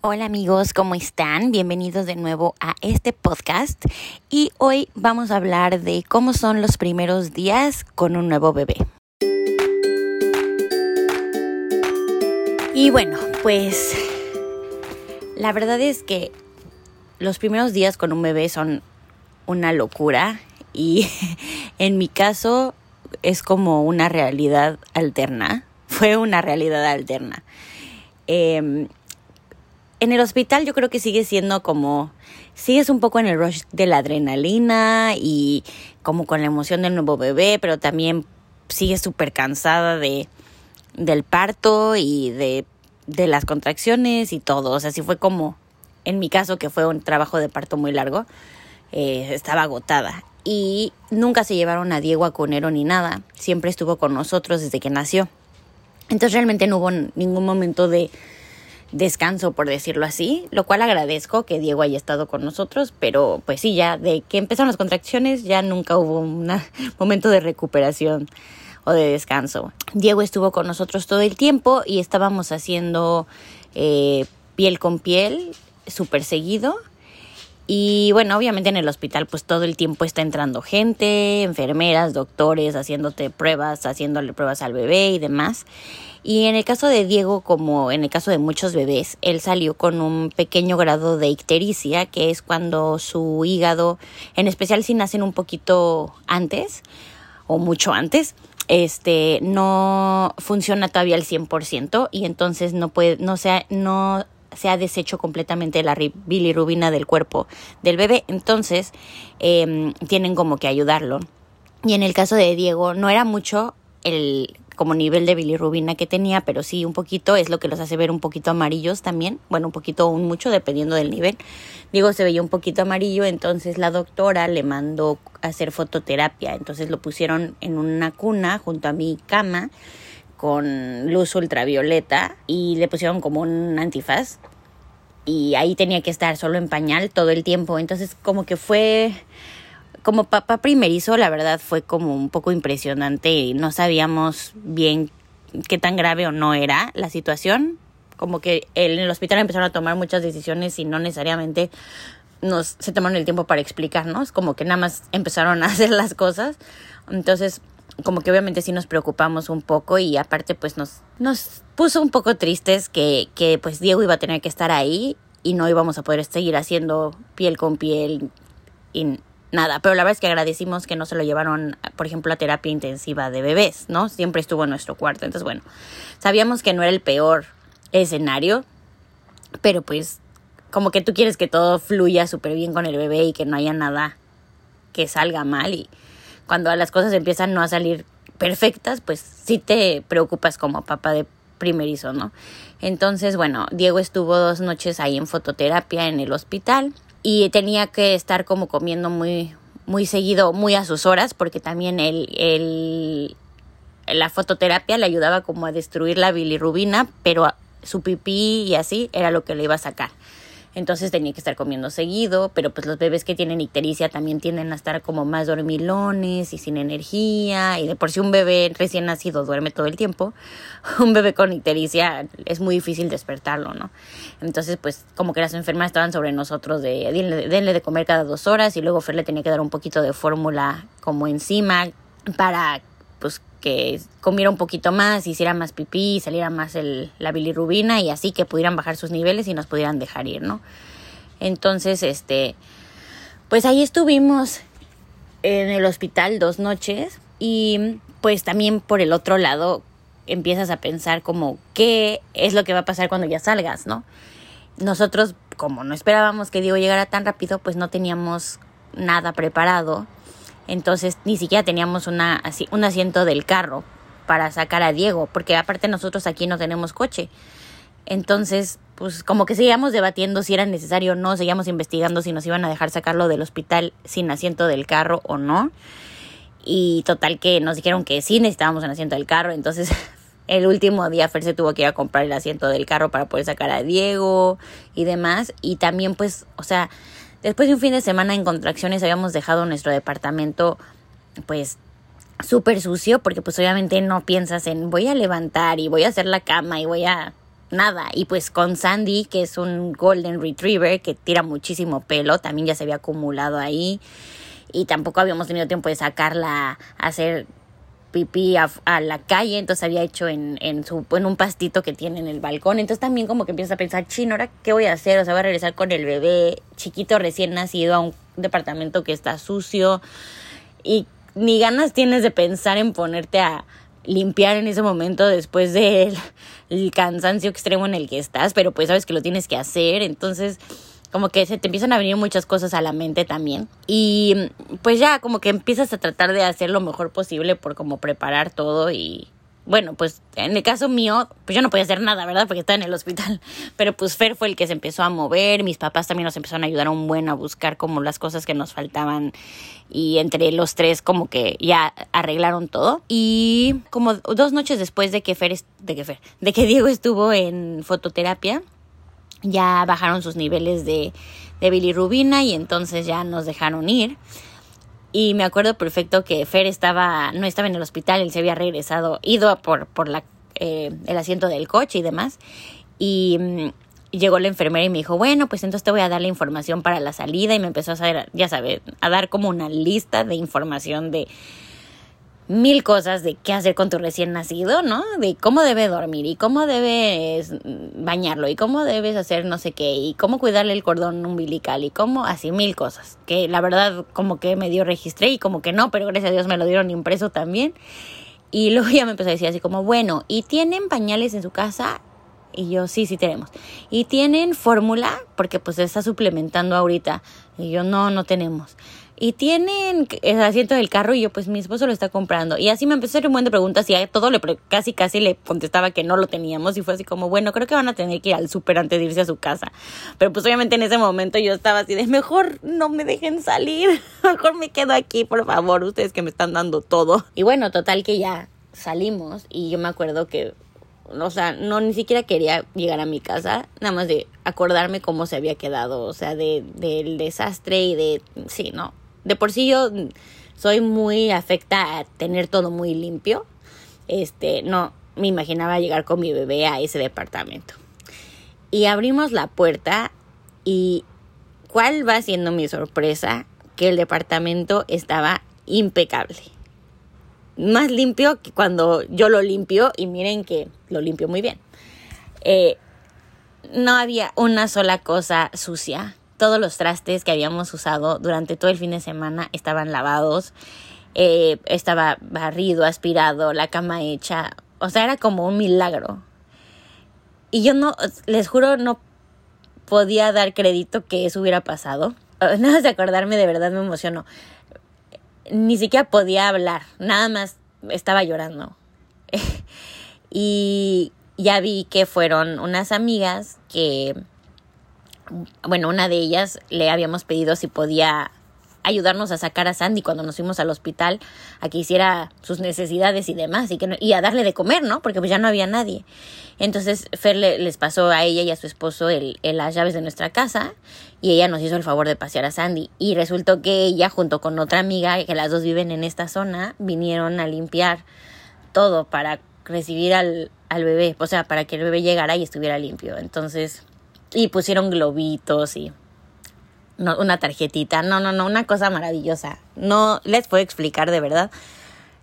Hola amigos, ¿cómo están? Bienvenidos de nuevo a este podcast y hoy vamos a hablar de cómo son los primeros días con un nuevo bebé. Y bueno, pues la verdad es que los primeros días con un bebé son una locura y en mi caso es como una realidad alterna, fue una realidad alterna. Eh, en el hospital yo creo que sigue siendo como, sigues un poco en el rush de la adrenalina y como con la emoción del nuevo bebé, pero también sigues súper cansada de, del parto y de, de las contracciones y todo. O sea, sí fue como, en mi caso, que fue un trabajo de parto muy largo, eh, estaba agotada. Y nunca se llevaron a Diego a Conero ni nada. Siempre estuvo con nosotros desde que nació. Entonces realmente no hubo ningún momento de descanso, por decirlo así, lo cual agradezco que Diego haya estado con nosotros, pero pues sí, ya de que empezaron las contracciones ya nunca hubo un momento de recuperación o de descanso. Diego estuvo con nosotros todo el tiempo y estábamos haciendo eh, piel con piel súper seguido. Y bueno, obviamente en el hospital pues todo el tiempo está entrando gente, enfermeras, doctores, haciéndote pruebas, haciéndole pruebas al bebé y demás. Y en el caso de Diego, como en el caso de muchos bebés, él salió con un pequeño grado de ictericia, que es cuando su hígado, en especial si nacen un poquito antes o mucho antes, este no funciona todavía al 100% y entonces no puede no sea no se ha deshecho completamente la bilirrubina del cuerpo del bebé, entonces eh, tienen como que ayudarlo. Y en el caso de Diego no era mucho el como nivel de bilirrubina que tenía, pero sí un poquito, es lo que los hace ver un poquito amarillos también, bueno, un poquito un mucho, dependiendo del nivel. Digo, se veía un poquito amarillo, entonces la doctora le mandó hacer fototerapia, entonces lo pusieron en una cuna junto a mi cama con luz ultravioleta y le pusieron como un antifaz y ahí tenía que estar solo en pañal todo el tiempo, entonces como que fue como papá primerizo, la verdad fue como un poco impresionante y no sabíamos bien qué tan grave o no era la situación. Como que en el hospital empezaron a tomar muchas decisiones y no necesariamente nos se tomaron el tiempo para explicarnos, como que nada más empezaron a hacer las cosas. Entonces, como que obviamente sí nos preocupamos un poco y aparte pues nos, nos puso un poco tristes que, que pues Diego iba a tener que estar ahí y no íbamos a poder seguir haciendo piel con piel y nada, pero la verdad es que agradecimos que no se lo llevaron, por ejemplo, a terapia intensiva de bebés, ¿no? Siempre estuvo en nuestro cuarto, entonces bueno, sabíamos que no era el peor escenario, pero pues como que tú quieres que todo fluya súper bien con el bebé y que no haya nada que salga mal y cuando las cosas empiezan no a salir perfectas, pues sí te preocupas como papá de primerizo, ¿no? Entonces, bueno, Diego estuvo dos noches ahí en fototerapia en el hospital y tenía que estar como comiendo muy, muy seguido, muy a sus horas, porque también el, el, la fototerapia le ayudaba como a destruir la bilirrubina, pero su pipí y así era lo que le iba a sacar entonces tenía que estar comiendo seguido, pero pues los bebés que tienen ictericia también tienden a estar como más dormilones y sin energía, y de por sí un bebé recién nacido duerme todo el tiempo, un bebé con ictericia es muy difícil despertarlo, ¿no? Entonces pues como que las enfermeras estaban sobre nosotros de denle, de comer cada dos horas y luego Fer le tenía que dar un poquito de fórmula como encima para que comiera un poquito más, hiciera más pipí, saliera más el, la bilirrubina y así que pudieran bajar sus niveles y nos pudieran dejar ir, ¿no? Entonces, este, pues ahí estuvimos en el hospital dos noches y pues también por el otro lado empiezas a pensar como qué es lo que va a pasar cuando ya salgas, ¿no? Nosotros, como no esperábamos que Diego llegara tan rápido, pues no teníamos nada preparado entonces ni siquiera teníamos una, un asiento del carro para sacar a Diego, porque aparte nosotros aquí no tenemos coche. Entonces, pues como que seguíamos debatiendo si era necesario o no, seguíamos investigando si nos iban a dejar sacarlo del hospital sin asiento del carro o no. Y total que nos dijeron que sí necesitábamos un asiento del carro, entonces el último día Fer se tuvo que ir a comprar el asiento del carro para poder sacar a Diego y demás. Y también pues, o sea, Después de un fin de semana en contracciones habíamos dejado nuestro departamento pues súper sucio porque pues obviamente no piensas en voy a levantar y voy a hacer la cama y voy a nada. Y pues con Sandy, que es un Golden Retriever que tira muchísimo pelo, también ya se había acumulado ahí. Y tampoco habíamos tenido tiempo de sacarla a hacer pipí a, la calle, entonces había hecho en, en, su, en un pastito que tiene en el balcón. Entonces también como que empieza a pensar, chino, ¿ahora qué voy a hacer? O sea, voy a regresar con el bebé chiquito recién nacido a un departamento que está sucio y ni ganas tienes de pensar en ponerte a limpiar en ese momento después del cansancio extremo en el que estás, pero pues sabes que lo tienes que hacer, entonces como que se te empiezan a venir muchas cosas a la mente también. Y pues ya como que empiezas a tratar de hacer lo mejor posible por como preparar todo y bueno, pues en el caso mío, pues yo no podía hacer nada, ¿verdad? Porque estaba en el hospital. Pero pues Fer fue el que se empezó a mover, mis papás también nos empezaron a ayudar un buen a buscar como las cosas que nos faltaban y entre los tres como que ya arreglaron todo. Y como dos noches después de que Fer, de que Fer, de que Diego estuvo en fototerapia, ya bajaron sus niveles de, de bilirrubina y entonces ya nos dejaron ir. Y me acuerdo perfecto que Fer estaba, no estaba en el hospital, él se había regresado, ido por, por la, eh, el asiento del coche y demás. Y mm, llegó la enfermera y me dijo, bueno, pues entonces te voy a dar la información para la salida. Y me empezó a saber, ya sabes, a dar como una lista de información de mil cosas de qué hacer con tu recién nacido, ¿no? De cómo debe dormir y cómo debes bañarlo y cómo debes hacer no sé qué y cómo cuidarle el cordón umbilical y cómo así mil cosas. Que la verdad como que me dio registré y como que no, pero gracias a Dios me lo dieron impreso también. Y luego ya me empezó a decir así como, bueno, ¿y tienen pañales en su casa? Y yo, sí, sí tenemos. ¿Y tienen fórmula? Porque pues se está suplementando ahorita. Y yo, no, no tenemos y tienen el asiento del carro y yo pues mi esposo lo está comprando. Y así me empezó a hacer un buen de preguntas y a todo le casi casi le contestaba que no lo teníamos y fue así como bueno creo que van a tener que ir al súper antes de irse a su casa pero pues obviamente en ese momento yo estaba así de mejor no me dejen salir mejor me quedo aquí por favor ustedes que me están dando todo y bueno total que ya salimos y yo me acuerdo que o sea, no ni siquiera quería llegar a mi casa, nada más de acordarme cómo se había quedado, o sea, de del desastre y de sí, no, de por sí yo soy muy afecta a tener todo muy limpio. Este, no me imaginaba llegar con mi bebé a ese departamento. Y abrimos la puerta y ¿cuál va siendo mi sorpresa? Que el departamento estaba impecable. Más limpio que cuando yo lo limpio y miren que lo limpio muy bien. Eh, no había una sola cosa sucia todos los trastes que habíamos usado durante todo el fin de semana estaban lavados, eh, estaba barrido, aspirado, la cama hecha, o sea, era como un milagro. Y yo no, les juro, no podía dar crédito que eso hubiera pasado. Nada de acordarme, de verdad me emocionó. Ni siquiera podía hablar, nada más estaba llorando. y ya vi que fueron unas amigas que bueno, una de ellas le habíamos pedido si podía ayudarnos a sacar a Sandy cuando nos fuimos al hospital a que hiciera sus necesidades y demás y, que y a darle de comer, ¿no? Porque pues ya no había nadie. Entonces Fer les pasó a ella y a su esposo el, las llaves de nuestra casa y ella nos hizo el favor de pasear a Sandy. Y resultó que ella junto con otra amiga, que las dos viven en esta zona, vinieron a limpiar todo para recibir al, al bebé, o sea, para que el bebé llegara y estuviera limpio. Entonces y pusieron globitos y una tarjetita. No, no, no, una cosa maravillosa. No les puedo explicar de verdad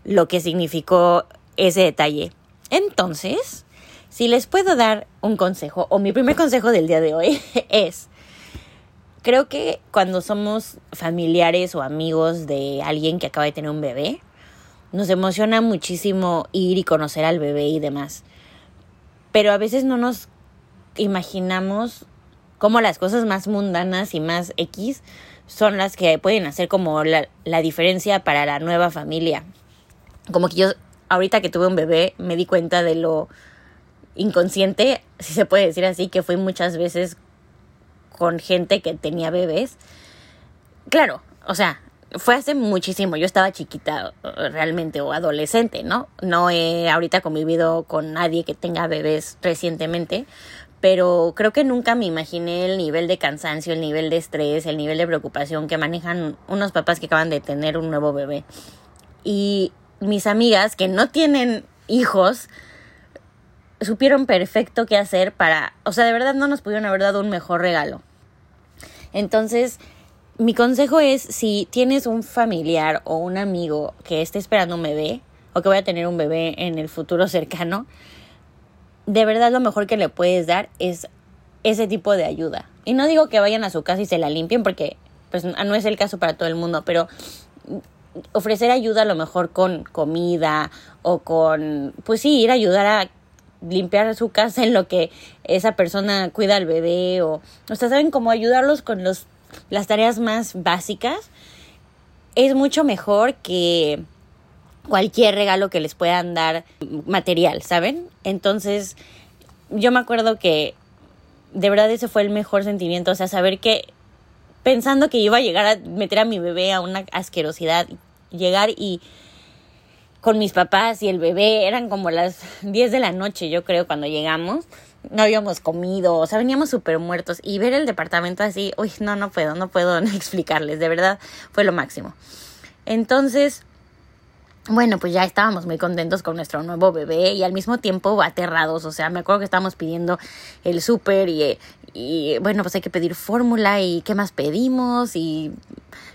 lo que significó ese detalle. Entonces, si les puedo dar un consejo, o mi primer consejo del día de hoy es, creo que cuando somos familiares o amigos de alguien que acaba de tener un bebé, nos emociona muchísimo ir y conocer al bebé y demás. Pero a veces no nos imaginamos como las cosas más mundanas y más X son las que pueden hacer como la, la diferencia para la nueva familia. Como que yo ahorita que tuve un bebé me di cuenta de lo inconsciente, si se puede decir así, que fui muchas veces con gente que tenía bebés. Claro, o sea, fue hace muchísimo, yo estaba chiquita realmente o adolescente, ¿no? No he ahorita convivido con nadie que tenga bebés recientemente, pero creo que nunca me imaginé el nivel de cansancio, el nivel de estrés, el nivel de preocupación que manejan unos papás que acaban de tener un nuevo bebé. Y mis amigas que no tienen hijos supieron perfecto qué hacer para, o sea, de verdad no nos pudieron haber dado un mejor regalo. Entonces, mi consejo es si tienes un familiar o un amigo que esté esperando un bebé o que vaya a tener un bebé en el futuro cercano, de verdad lo mejor que le puedes dar es ese tipo de ayuda. Y no digo que vayan a su casa y se la limpien porque pues no es el caso para todo el mundo, pero ofrecer ayuda a lo mejor con comida o con, pues sí, ir a ayudar a limpiar su casa en lo que esa persona cuida al bebé o, o sea, saben cómo ayudarlos con los, las tareas más básicas es mucho mejor que cualquier regalo que les puedan dar material, ¿saben? Entonces, yo me acuerdo que de verdad ese fue el mejor sentimiento, o sea, saber que pensando que iba a llegar a meter a mi bebé a una asquerosidad, llegar y con mis papás y el bebé, eran como las 10 de la noche, yo creo, cuando llegamos. No habíamos comido, o sea, veníamos súper muertos. Y ver el departamento así, uy, no, no puedo, no puedo explicarles, de verdad fue lo máximo. Entonces, bueno, pues ya estábamos muy contentos con nuestro nuevo bebé y al mismo tiempo aterrados. O sea, me acuerdo que estábamos pidiendo el súper y, y, bueno, pues hay que pedir fórmula y qué más pedimos y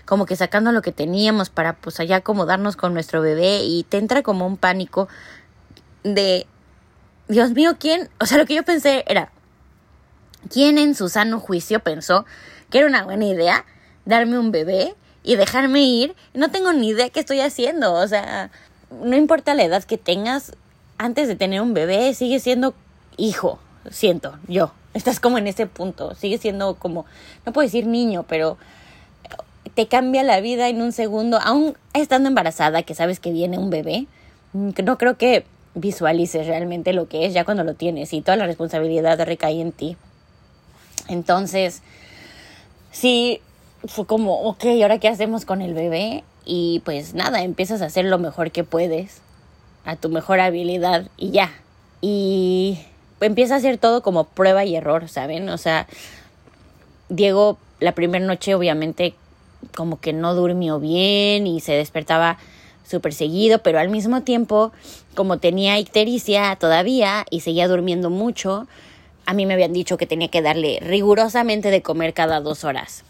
como que sacando lo que teníamos para pues allá acomodarnos con nuestro bebé y te entra como un pánico de, Dios mío, ¿quién? O sea, lo que yo pensé era, ¿quién en su sano juicio pensó que era una buena idea darme un bebé? Y dejarme ir, no tengo ni idea qué estoy haciendo. O sea, no importa la edad que tengas, antes de tener un bebé, sigue siendo hijo, siento yo. Estás como en ese punto, sigue siendo como, no puedo decir niño, pero te cambia la vida en un segundo, aún estando embarazada, que sabes que viene un bebé, no creo que visualices realmente lo que es ya cuando lo tienes y toda la responsabilidad recae en ti. Entonces, sí, fue como, ok, ¿ahora qué hacemos con el bebé? Y pues nada, empiezas a hacer lo mejor que puedes, a tu mejor habilidad y ya. Y empieza a hacer todo como prueba y error, ¿saben? O sea, Diego la primera noche obviamente como que no durmió bien y se despertaba súper seguido, pero al mismo tiempo, como tenía ictericia todavía y seguía durmiendo mucho, a mí me habían dicho que tenía que darle rigurosamente de comer cada dos horas.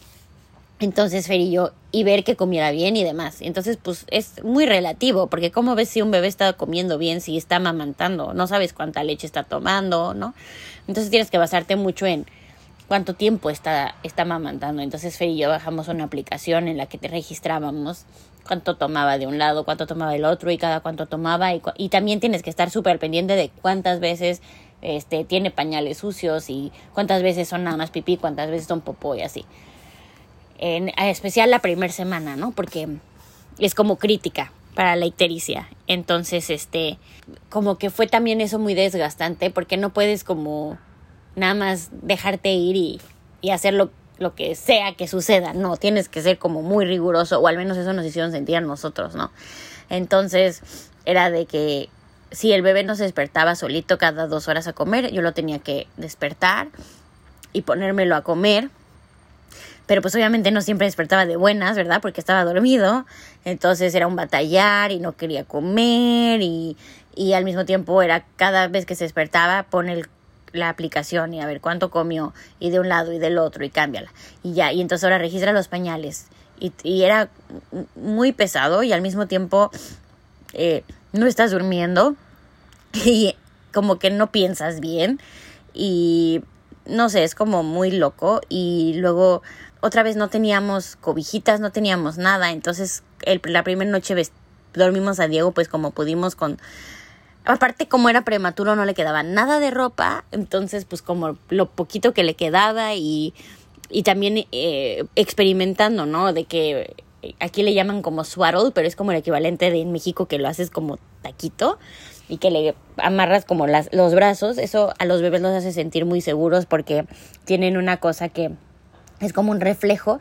Entonces, Fer y yo, y ver que comiera bien y demás. Entonces, pues es muy relativo, porque ¿cómo ves si un bebé está comiendo bien, si está amamantando? No sabes cuánta leche está tomando, ¿no? Entonces tienes que basarte mucho en cuánto tiempo está, está amamantando. Entonces, Fer y yo bajamos una aplicación en la que te registrábamos cuánto tomaba de un lado, cuánto tomaba del otro y cada cuánto tomaba. Y, y también tienes que estar súper pendiente de cuántas veces este, tiene pañales sucios y cuántas veces son nada más pipí, cuántas veces son popó y así en especial la primera semana, ¿no? Porque es como crítica para la ictericia. Entonces, este, como que fue también eso muy desgastante porque no puedes como nada más dejarte ir y, y hacer lo, lo, que sea que suceda. No, tienes que ser como muy riguroso o al menos eso nos hicieron sentir a nosotros, ¿no? Entonces, era de que si el bebé no se despertaba solito cada dos horas a comer, yo lo tenía que despertar y ponérmelo a comer pero pues obviamente no siempre despertaba de buenas, ¿verdad? Porque estaba dormido, entonces era un batallar y no quería comer y, y al mismo tiempo era cada vez que se despertaba pone la aplicación y a ver cuánto comió y de un lado y del otro y cámbiala y ya, y entonces ahora registra los pañales y, era muy pesado y al mismo tiempo eh, no estás durmiendo y como que no piensas bien y no sé, es como muy loco y luego otra vez no teníamos cobijitas, no teníamos nada, entonces el, la primera noche dormimos a Diego pues como pudimos con... Aparte como era prematuro no le quedaba nada de ropa, entonces pues como lo poquito que le quedaba y, y también eh, experimentando, ¿no? De que aquí le llaman como swaddle, pero es como el equivalente de en México que lo haces como taquito y que le amarras como las, los brazos, eso a los bebés los hace sentir muy seguros porque tienen una cosa que es como un reflejo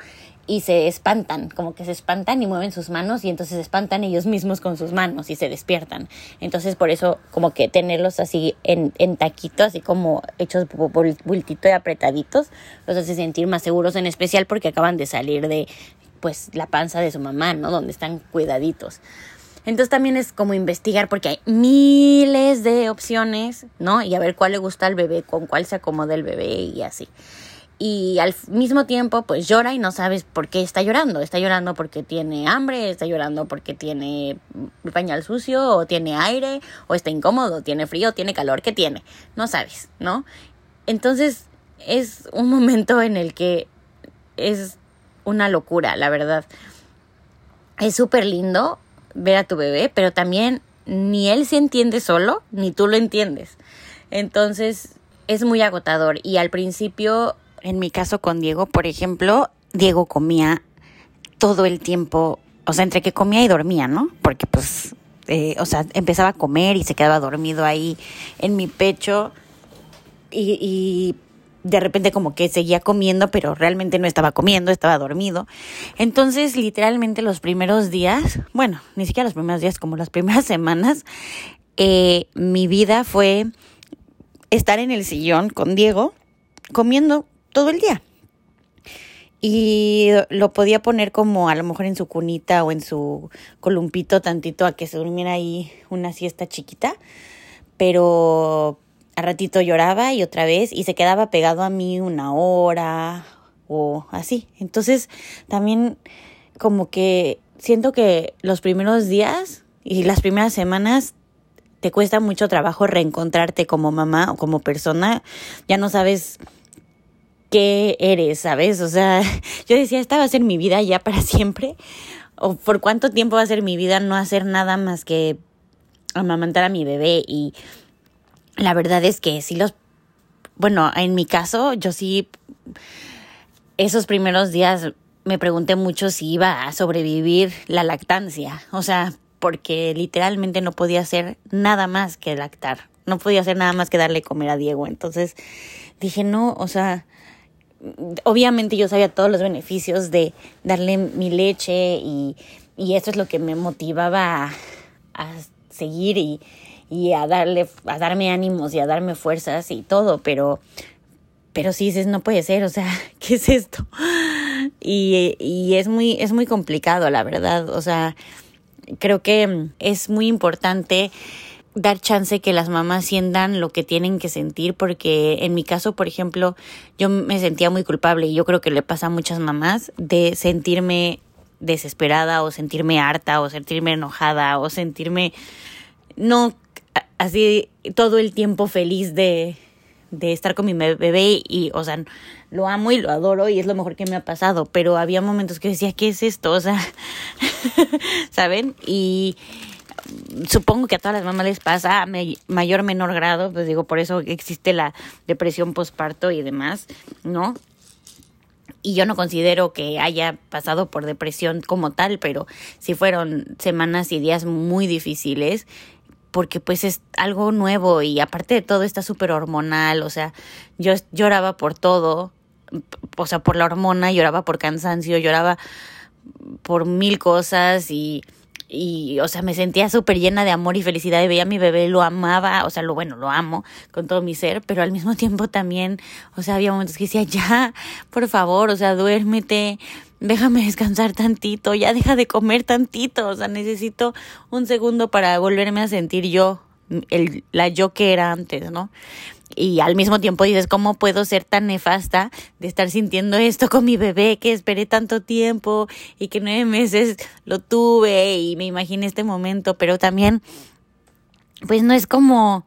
y se espantan, como que se espantan y mueven sus manos y entonces se espantan ellos mismos con sus manos y se despiertan. Entonces por eso como que tenerlos así en, en taquito, así como hechos bultito y apretaditos, los hace sentir más seguros, en especial porque acaban de salir de pues la panza de su mamá, ¿no? Donde están cuidaditos. Entonces también es como investigar porque hay miles de opciones, ¿no? Y a ver cuál le gusta al bebé, con cuál se acomoda el bebé y así. Y al mismo tiempo, pues llora y no sabes por qué está llorando. Está llorando porque tiene hambre, está llorando porque tiene pañal sucio, o tiene aire, o está incómodo, tiene frío, tiene calor, ¿qué tiene? No sabes, ¿no? Entonces es un momento en el que es una locura, la verdad. Es súper lindo ver a tu bebé, pero también ni él se entiende solo, ni tú lo entiendes. Entonces es muy agotador. Y al principio, en mi caso con Diego, por ejemplo, Diego comía todo el tiempo, o sea, entre que comía y dormía, ¿no? Porque pues, eh, o sea, empezaba a comer y se quedaba dormido ahí en mi pecho. Y, y de repente como que seguía comiendo, pero realmente no estaba comiendo, estaba dormido. Entonces, literalmente los primeros días, bueno, ni siquiera los primeros días, como las primeras semanas, eh, mi vida fue estar en el sillón con Diego, comiendo todo el día. Y lo podía poner como a lo mejor en su cunita o en su columpito tantito a que se durmiera ahí una siesta chiquita. Pero a ratito lloraba y otra vez y se quedaba pegado a mí una hora o así. Entonces también como que siento que los primeros días y las primeras semanas te cuesta mucho trabajo reencontrarte como mamá o como persona. Ya no sabes qué eres, ¿sabes? O sea, yo decía, esta va a ser mi vida ya para siempre. O por cuánto tiempo va a ser mi vida no hacer nada más que amamantar a mi bebé y la verdad es que sí los, bueno, en mi caso, yo sí, esos primeros días me pregunté mucho si iba a sobrevivir la lactancia, o sea, porque literalmente no podía hacer nada más que lactar, no podía hacer nada más que darle comer a Diego, entonces dije, no, o sea, obviamente yo sabía todos los beneficios de darle mi leche y, y eso es lo que me motivaba a, a seguir y, y a darle, a darme ánimos y a darme fuerzas y todo, pero, pero sí dices, no puede ser, o sea, ¿qué es esto? Y, y es muy, es muy complicado, la verdad, o sea, creo que es muy importante dar chance que las mamás sientan lo que tienen que sentir porque en mi caso, por ejemplo, yo me sentía muy culpable y yo creo que le pasa a muchas mamás de sentirme desesperada o sentirme harta o sentirme enojada o sentirme no así todo el tiempo feliz de, de estar con mi bebé y, o sea, lo amo y lo adoro y es lo mejor que me ha pasado, pero había momentos que decía, ¿qué es esto? O sea, ¿saben? Y supongo que a todas las mamás les pasa a mayor menor grado, pues digo, por eso existe la depresión postparto y demás, ¿no? Y yo no considero que haya pasado por depresión como tal, pero sí fueron semanas y días muy difíciles porque pues es algo nuevo y aparte de todo está súper hormonal, o sea, yo lloraba por todo, o sea, por la hormona, lloraba por cansancio, lloraba por mil cosas y, y o sea, me sentía súper llena de amor y felicidad y veía a mi bebé, lo amaba, o sea, lo bueno, lo amo con todo mi ser, pero al mismo tiempo también, o sea, había momentos que decía, ya, por favor, o sea, duérmete, déjame descansar tantito, ya deja de comer tantito, o sea, necesito un segundo para volverme a sentir yo, el, la yo que era antes, ¿no? Y al mismo tiempo dices, ¿cómo puedo ser tan nefasta de estar sintiendo esto con mi bebé que esperé tanto tiempo y que nueve meses lo tuve y me imaginé este momento? Pero también, pues no es como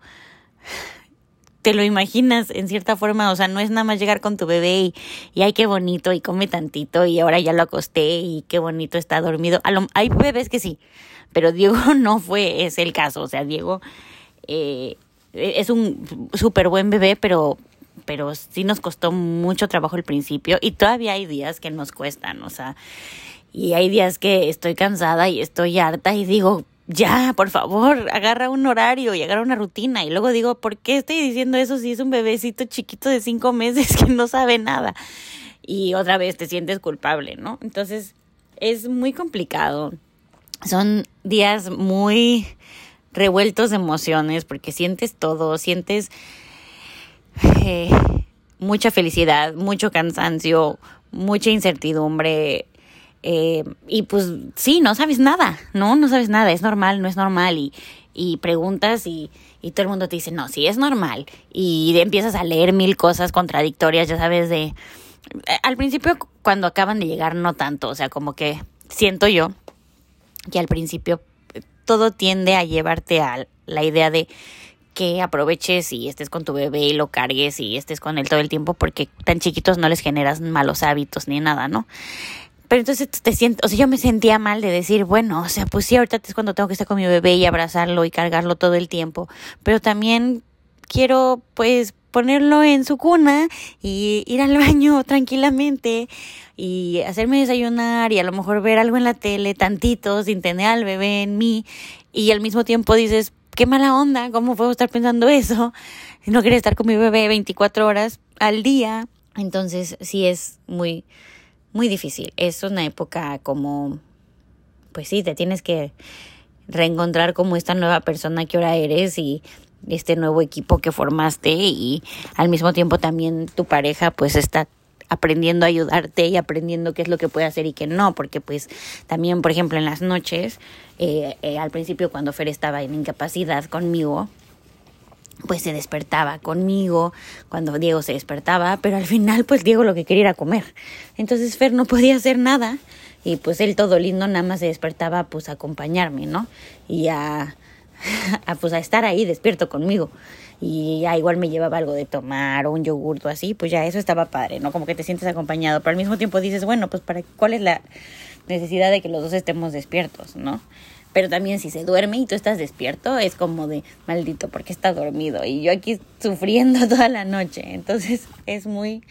te lo imaginas en cierta forma, o sea, no es nada más llegar con tu bebé y, y ay, qué bonito, y come tantito, y ahora ya lo acosté, y qué bonito está dormido. hay bebés que sí, pero Diego no fue es el caso, o sea, Diego eh, es un súper buen bebé, pero, pero sí nos costó mucho trabajo al principio, y todavía hay días que nos cuestan, o sea, y hay días que estoy cansada y estoy harta y digo, ya, por favor, agarra un horario y agarra una rutina. Y luego digo, ¿por qué estoy diciendo eso si es un bebecito chiquito de cinco meses que no sabe nada? Y otra vez te sientes culpable, ¿no? Entonces, es muy complicado. Son días muy revueltos de emociones porque sientes todo, sientes eh, mucha felicidad, mucho cansancio, mucha incertidumbre, Eh, y pues sí, no sabes nada, ¿no? No sabes nada, es normal, no es normal. Y, y preguntas y, y todo el mundo te dice, no, sí es normal. Y empiezas a leer mil cosas contradictorias, ya sabes, de... Eh, al principio, cuando acaban de llegar, no tanto, o sea, como que siento yo que al principio eh, todo tiende a llevarte a la idea de que aproveches y estés con tu bebé y lo cargues y estés con él todo el tiempo porque tan chiquitos no les generas malos hábitos ni nada, ¿no? Pero entonces te siento, o sea, yo me sentía mal de decir, bueno, o sea, pues sí, ahorita es cuando tengo que estar con mi bebé y abrazarlo y cargarlo todo el tiempo, pero también quiero pues ponerlo en su cuna y ir al baño tranquilamente y hacerme desayunar y a lo mejor ver algo en la tele tantito sin tener al bebé en mí y al mismo tiempo dices, qué mala onda, ¿cómo puedo estar pensando eso? No quería estar con mi bebé 24 horas al día. Entonces sí es muy, muy difícil. Es una época como, pues sí, te tienes que reencontrar como esta nueva persona que ahora eres y este nuevo equipo que formaste y al mismo tiempo también tu pareja pues está aprendiendo a ayudarte y aprendiendo qué es lo que puede hacer y qué no, porque pues también, por ejemplo, en las noches, eh, eh, al principio cuando Fer estaba en incapacidad conmigo, pues se despertaba conmigo cuando Diego se despertaba, pero al final pues Diego lo que quería era comer. Entonces Fer no podía hacer nada y pues él todo lindo nada más se despertaba pues a acompañarme, ¿no? Y a, pues a estar ahí despierto conmigo y ya igual me llevaba algo de tomar o un yogurto así, pues ya eso estaba padre, ¿no? Como que te sientes acompañado, pero al mismo tiempo dices, bueno, pues para cuál es la necesidad de que los dos estemos despiertos, ¿no? Pero también si se duerme y tú estás despierto, es como de maldito, porque está dormido y yo aquí sufriendo toda la noche. Entonces es muy,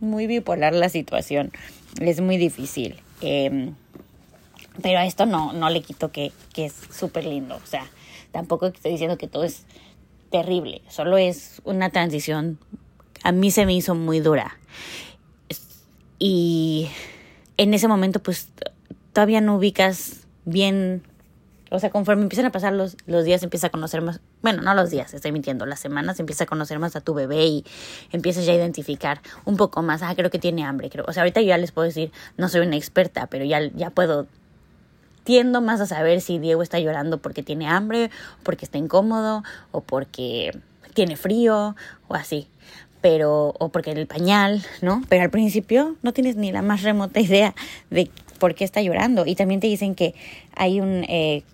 muy bipolar la situación. Es muy difícil. Eh, pero a esto no, no le quito que, que es súper lindo. O sea, tampoco estoy diciendo que todo es terrible, solo es una transición, a mí se me hizo muy dura. Y en ese momento pues todavía no ubicas bien, o sea, conforme empiezan a pasar los, los días, empieza a conocer más, bueno, no los días, estoy mintiendo, las semanas, empieza a conocer más a tu bebé y empiezas ya a identificar un poco más, ah, creo que tiene hambre, creo, o sea, ahorita yo ya les puedo decir, no soy una experta, pero ya, ya puedo tiendo más a saber si Diego está llorando porque tiene hambre, porque está incómodo, o porque tiene frío, o así. Pero, o porque el pañal, ¿no? Pero al principio no tienes ni la más remota idea de por qué está llorando. Y también te dicen que hay un eh,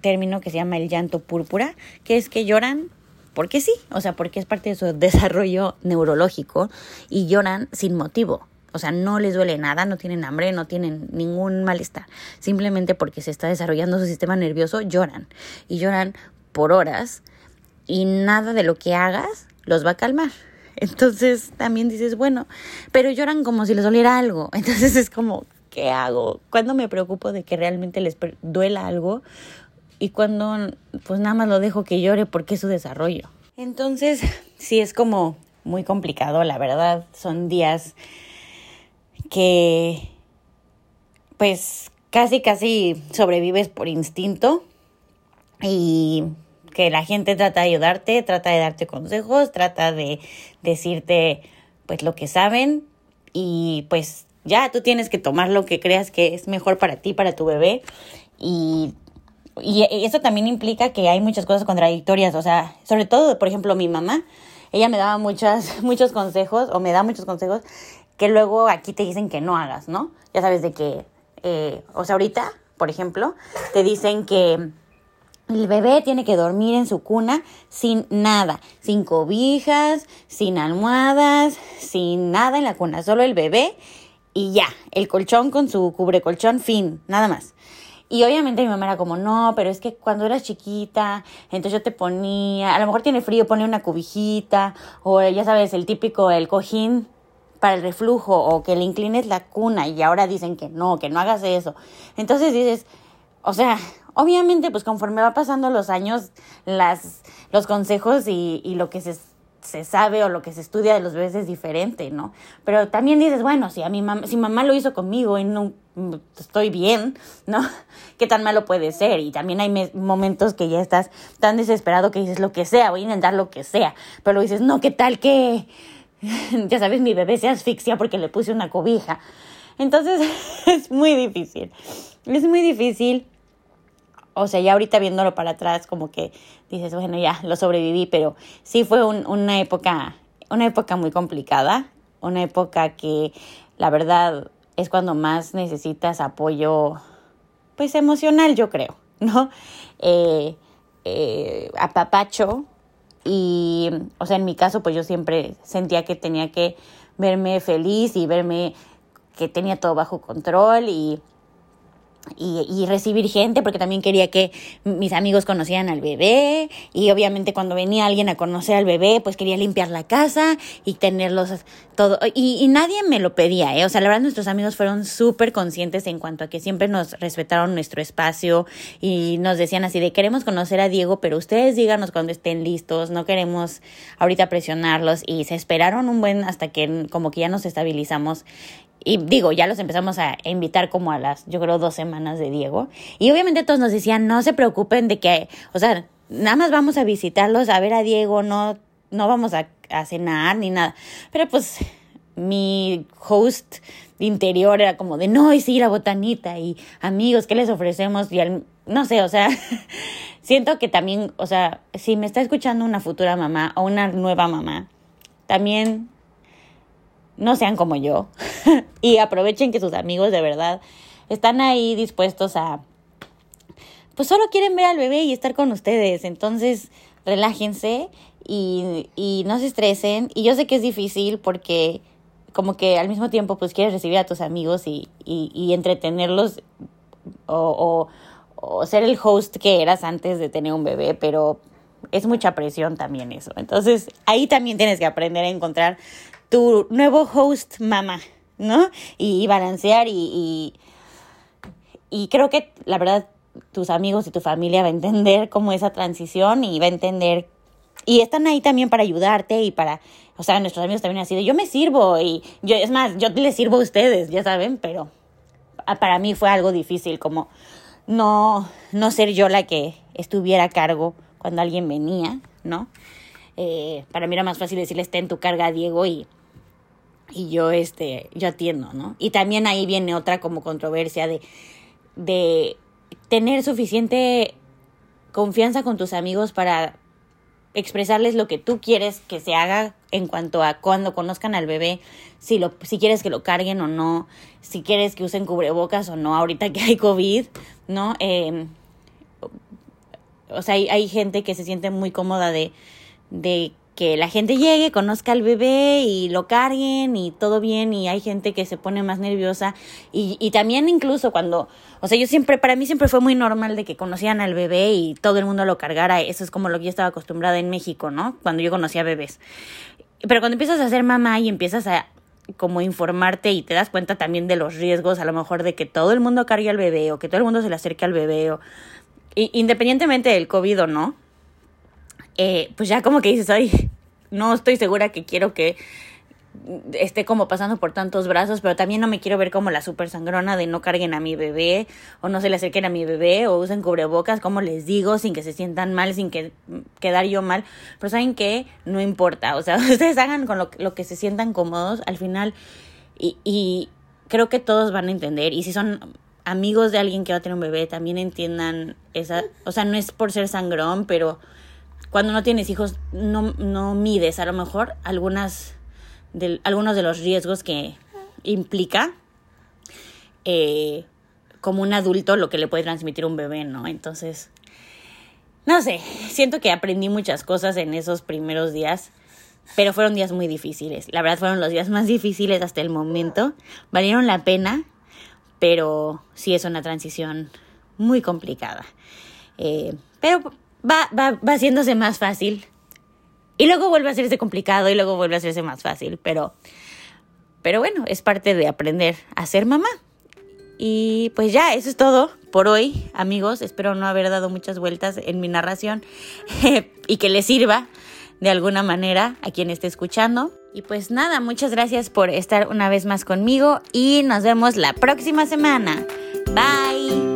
término que se llama el llanto púrpura, que es que lloran porque sí, o sea, porque es parte de su desarrollo neurológico y lloran sin motivo. O sea, no les duele nada, no tienen hambre, no tienen ningún malestar. Simplemente porque se está desarrollando su sistema nervioso, lloran. Y lloran por horas y nada de lo que hagas los va a calmar. Entonces también dices, bueno, pero lloran como si les doliera algo. Entonces es como, ¿qué hago? ¿Cuándo me preocupo de que realmente les duela algo? Y cuando pues nada más lo dejo que llore porque es su desarrollo. Entonces, sí es como muy complicado, la verdad. Son días que pues casi casi sobrevives por instinto y que la gente trata de ayudarte, trata de darte consejos, trata de decirte pues lo que saben y pues ya tú tienes que tomar lo que creas que es mejor para ti, para tu bebé y y eso también implica que hay muchas cosas contradictorias, o sea, sobre todo, por ejemplo, mi mamá, ella me daba muchas, muchos consejos, o me da muchos consejos, que luego aquí te dicen que no hagas, ¿no? Ya sabes de que, eh, o sea, ahorita, por ejemplo, te dicen que el bebé tiene que dormir en su cuna sin nada, sin cobijas, sin almohadas, sin nada en la cuna, solo el bebé y ya, el colchón con su cubre colchón, fin, nada más. Y obviamente mi mamá era como, no, pero es que cuando eras chiquita, entonces yo te ponía, a lo mejor tiene frío, pone una cubijita, o ya sabes, el típico, el cojín para el reflujo o que le inclines la cuna y ahora dicen que no, que no hagas eso. Entonces dices, o sea, obviamente pues conforme va pasando los años, las, los consejos y, y lo que se, se, sabe o lo que se estudia de los bebés es diferente, ¿no? Pero también dices, bueno, si a mi mamá, si mamá lo hizo conmigo y no estoy bien, ¿no? ¿Qué tan malo puede ser? Y también hay momentos que ya estás tan desesperado que dices lo que sea, voy a intentar lo que sea, pero dices, no, ¿qué tal que ya sabes, mi bebé se asfixia porque le puse una cobija. Entonces es muy difícil. Es muy difícil. O sea, ya ahorita viéndolo para atrás, como que dices, bueno, ya lo sobreviví, pero sí fue una época, una época muy complicada, una época que la verdad es cuando más necesitas apoyo, pues emocional, yo creo, ¿no? Eh, eh, apapacho y, o sea, en mi caso, pues yo siempre sentía que tenía que verme feliz y verme que tenía todo bajo control y y, recibir gente porque también quería que mis amigos conocieran al bebé y obviamente cuando venía alguien a conocer al bebé pues quería limpiar la casa y tenerlos todo y, y nadie me lo pedía, ¿eh? o sea la verdad nuestros amigos fueron súper conscientes en cuanto a que siempre nos respetaron nuestro espacio y nos decían así de queremos conocer a Diego pero ustedes díganos cuando estén listos, no queremos ahorita presionarlos y se esperaron un buen hasta que como que ya nos estabilizamos y digo, ya los empezamos a invitar como a las, yo creo, dos semanas de Diego. Y obviamente todos nos decían, no se preocupen de que, o sea, nada más vamos a visitarlos, a ver a Diego, no, no vamos a, cenar ni nada. Pero pues mi host interior era como de, no, y sí, la botanita y amigos, ¿qué les ofrecemos? Y al, no sé, o sea, siento que también, o sea, si me está escuchando una futura mamá o una nueva mamá, también no sean como yo y aprovechen que sus amigos de verdad están ahí dispuestos a, pues solo quieren ver al bebé y estar con ustedes. Entonces, relájense y, y no se estresen. Y yo sé que es difícil porque como que al mismo tiempo pues quieres recibir a tus amigos y, y, y entretenerlos o, o, o ser el host que eras antes de tener un bebé, pero es mucha presión también eso. Entonces ahí también tienes que aprender a encontrar tu nuevo host mamá, ¿no? Y, balancear y, y, creo que la verdad tus amigos y tu familia va a entender cómo esa transición y va a entender y están ahí también para ayudarte y para, o sea, nuestros amigos también así de yo me sirvo y yo, es más, yo les sirvo a ustedes, ya saben, pero para mí fue algo difícil como no, no ser yo la que estuviera a cargo cuando alguien venía, ¿no? Eh, para mí era más fácil decirle, está en tu carga, Diego, y y yo este yo atiendo, ¿no? Y también ahí viene otra como controversia de de tener suficiente confianza con tus amigos para expresarles lo que tú quieres que se haga en cuanto a cuando conozcan al bebé, si lo si quieres que lo carguen o no, si quieres que usen cubrebocas o no, ahorita que hay COVID, ¿no? Eh, o sea, hay, hay gente que se siente muy cómoda de, de que la gente llegue, conozca al bebé y lo carguen y todo bien y hay gente que se pone más nerviosa y, y también incluso cuando, o sea, yo siempre, para mí siempre fue muy normal de que conocían al bebé y todo el mundo lo cargara, eso es como lo que yo estaba acostumbrada en México, ¿no? Cuando yo conocía bebés. Pero cuando empiezas a ser mamá y empiezas a como informarte y te das cuenta también de los riesgos, a lo mejor de que todo el mundo cargue al bebé o que todo el mundo se le acerque al bebé o independientemente del COVID o no, eh, pues ya como que dices, ay, no estoy segura que quiero que esté como pasando por tantos brazos, pero también no me quiero ver como la super sangrona de no carguen a mi bebé o no se le acerquen a mi bebé o usen cubrebocas, como les digo, sin que se sientan mal, sin que quedar yo mal. Pero saben que no importa, o sea, ustedes hagan con lo, lo que se sientan cómodos al final y, y creo que todos van a entender y si son amigos de alguien que va a tener un bebé también entiendan esa, o sea, no es por ser sangrón, pero cuando no tienes hijos no, no mides a lo mejor algunas de, algunos de los riesgos que implica eh, como un adulto lo que le puede transmitir un bebé, ¿no? Entonces, no sé, siento que aprendí muchas cosas en esos primeros días, pero fueron días muy difíciles. La verdad fueron los días más difíciles hasta el momento. Valieron la pena, pero sí es una transición muy complicada. Eh, pero va, va, va haciéndose más fácil. Y luego vuelve a hacerse complicado y luego vuelve a hacerse más fácil. Pero, pero bueno, es parte de aprender a ser mamá. Y pues ya, eso es todo por hoy, amigos. Espero no haber dado muchas vueltas en mi narración y que les sirva de alguna manera a quien esté escuchando. Y pues nada, muchas gracias por estar una vez más conmigo y nos vemos la próxima semana. Bye.